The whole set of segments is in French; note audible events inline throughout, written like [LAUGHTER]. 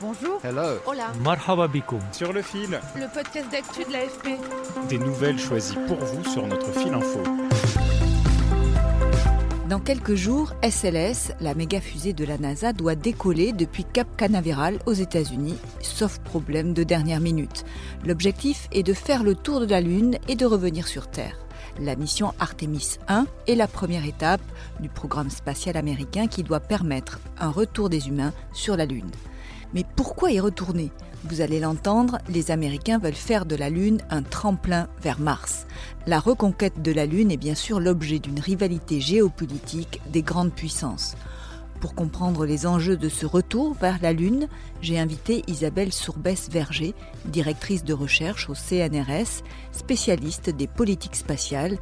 Bonjour. Hello. Hola. Marhaba bikoum. Sur le fil. Le podcast d'actu de l'AFP. Des nouvelles choisies pour vous sur notre fil info. Dans quelques jours, SLS, la méga fusée de la NASA, doit décoller depuis Cap Canaveral aux États-Unis, sauf problème de dernière minute. L'objectif est de faire le tour de la Lune et de revenir sur Terre. La mission Artemis 1 est la première étape du programme spatial américain qui doit permettre un retour des humains sur la Lune. Mais pourquoi y retourner? Vous allez l'entendre, les Américains veulent faire de la Lune un tremplin vers Mars. La reconquête de la Lune est bien sûr l'objet d'une rivalité géopolitique des grandes puissances. Pour comprendre les enjeux de ce retour vers la Lune, j'ai invité Isabelle Sourbès-Verger, directrice de recherche au CNRS, spécialiste des politiques spatiales,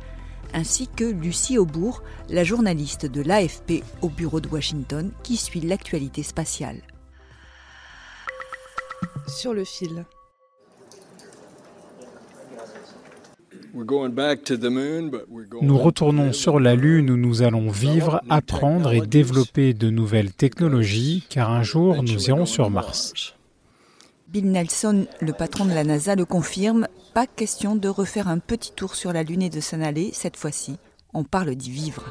ainsi que Lucie Aubourg, la journaliste de l'AFP au bureau de Washington qui suit l'actualité spatiale. Sur le fil. Nous retournons sur la Lune où nous allons vivre, apprendre et développer de nouvelles technologies, car un jour nous irons sur Mars. Bill Nelson, le patron de la NASA, le confirme, pas question de refaire un petit tour sur la Lune et de s'en aller, cette fois-ci, on parle d'y vivre.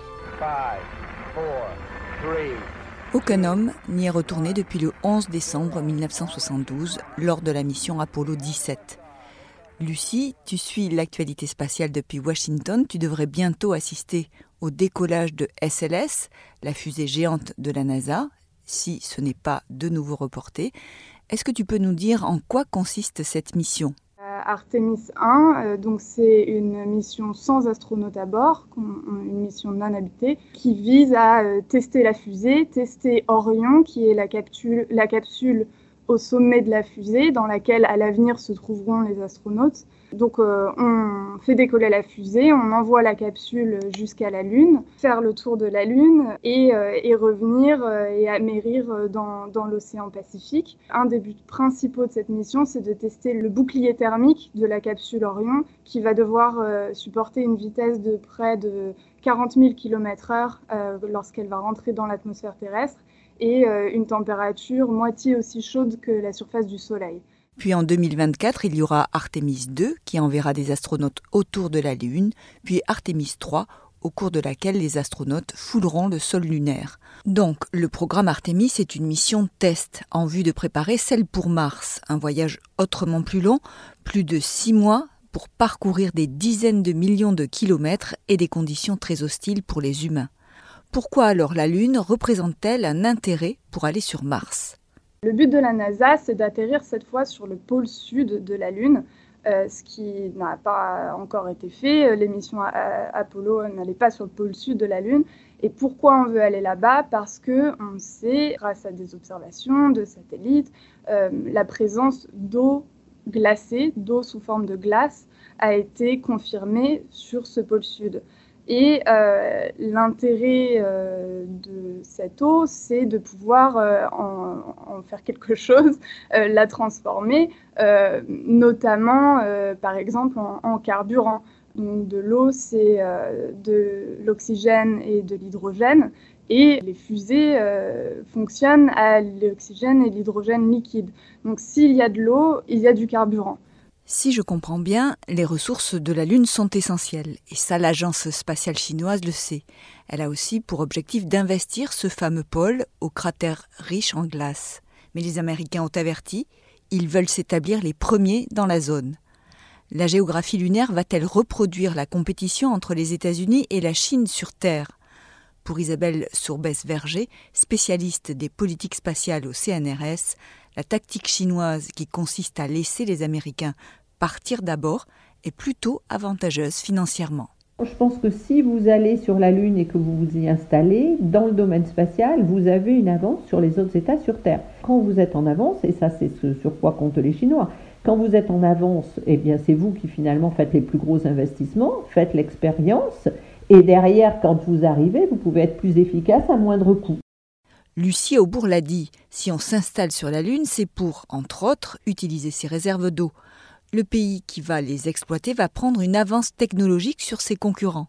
Aucun homme n'y est retourné depuis le 11 décembre 1972 lors de la mission Apollo 17. Lucie, tu suis l'actualité spatiale depuis Washington. Tu devrais bientôt assister au décollage de SLS, la fusée géante de la NASA, si ce n'est pas de nouveau reporté. Est-ce que tu peux nous dire en quoi consiste cette mission? Artemis 1, euh, donc c'est une mission sans astronaute à bord, une mission non habitée, qui vise à euh, tester la fusée, tester Orion, qui est la capsule au sommet de la fusée dans laquelle à l'avenir se trouveront les astronautes. Donc euh, on fait décoller la fusée, on envoie la capsule jusqu'à la Lune, faire le tour de la Lune et, euh, et revenir euh, et amérir dans, dans l'océan Pacifique. Un des buts principaux de cette mission, c'est de tester le bouclier thermique de la capsule Orion qui va devoir supporter une vitesse de près de 40 000 km/h lorsqu'elle va rentrer dans l'atmosphère terrestre et une température moitié aussi chaude que la surface du Soleil. Puis en 2024, il y aura Artemis 2 qui enverra des astronautes autour de la Lune, puis Artemis 3 au cours de laquelle les astronautes fouleront le sol lunaire. Donc, le programme Artemis est une mission test en vue de préparer celle pour Mars, un voyage autrement plus long, plus de six mois pour parcourir des dizaines de millions de kilomètres et des conditions très hostiles pour les humains. Pourquoi alors la Lune représente-t-elle un intérêt pour aller sur Mars? Le but de la NASA, c'est d'atterrir cette fois sur le pôle sud de la Lune, euh, ce qui n'a pas encore été fait. Les missions Apollo n'allaient pas sur le pôle sud de la Lune. Et pourquoi on veut aller là-bas? Parce que on sait, grâce à des observations de satellites, euh, la présence d'eau glacée, d'eau sous forme de glace, a été confirmée sur ce pôle sud. Et euh, l'intérêt euh, de cette eau, c'est de pouvoir euh, en, faire quelque [LAUGHS] chose, la transformer, notamment par exemple en, carburant. Donc de l'eau, c'est de l'oxygène et de l'hydrogène. Et les fusées fonctionnent à l'oxygène et l'hydrogène liquide. Donc s'il y a de l'eau, il y a du carburant. Si je comprends bien, les ressources de la Lune sont essentielles, et ça l'agence spatiale chinoise le sait. Elle a aussi pour objectif d'investir ce fameux pôle au cratère riche en glace. Mais les Américains ont averti, ils veulent s'établir les premiers dans la zone. La géographie lunaire va-t-elle reproduire la compétition entre les États-Unis et la Chine sur Terre? Pour Isabelle Sourbès-Verger, spécialiste des politiques spatiales au CNRS, la tactique chinoise qui consiste à laisser les Américains partir d'abord est plutôt avantageuse financièrement. Je pense que si vous allez sur la Lune et que vous vous y installez, dans le domaine spatial, vous avez une avance sur les autres États sur Terre. Quand vous êtes en avance, et ça c'est ce sur quoi comptent les Chinois, quand vous êtes en avance, eh bien c'est vous qui finalement faites les plus gros investissements, faites l'expérience, et derrière, quand vous arrivez, vous pouvez être plus efficace à moindre coût. Lucie Aubourg l'a dit, si on s'installe sur la Lune, c'est pour, entre autres, utiliser ses réserves d'eau le pays qui va les exploiter va prendre une avance technologique sur ses concurrents.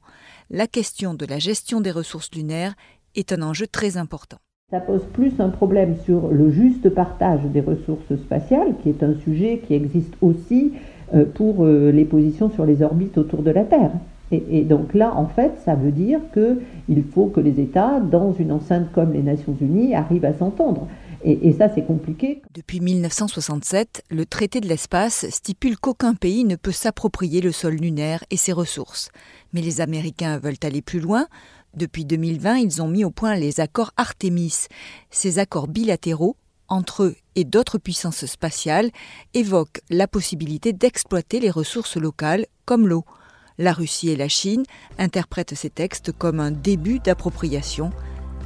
La question de la gestion des ressources lunaires est un enjeu très important. Ça pose plus un problème sur le juste partage des ressources spatiales, qui est un sujet qui existe aussi euh, pour euh, les positions sur les orbites autour de la Terre. Et, donc là, en fait, ça veut dire qu'il faut que les États, dans une enceinte comme les Nations Unies, arrivent à s'entendre. Et, ça, c'est compliqué. Depuis 1967, le traité de l'espace stipule qu'aucun pays ne peut s'approprier le sol lunaire et ses ressources. Mais les Américains veulent aller plus loin. Depuis 2020, ils ont mis au point les accords Artemis. Ces accords bilatéraux entre eux et d'autres puissances spatiales évoquent la possibilité d'exploiter les ressources locales comme l'eau. La Russie et la Chine interprètent ces textes comme un début d'appropriation.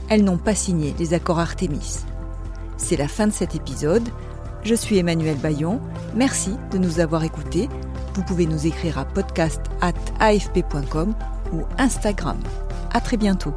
Elles n'ont pas signé les accords Artemis. C'est la fin de cet épisode. Je suis Emmanuel Bayon. Merci de nous avoir écoutés. Vous pouvez nous écrire à podcast@afp.com ou Instagram. À très bientôt.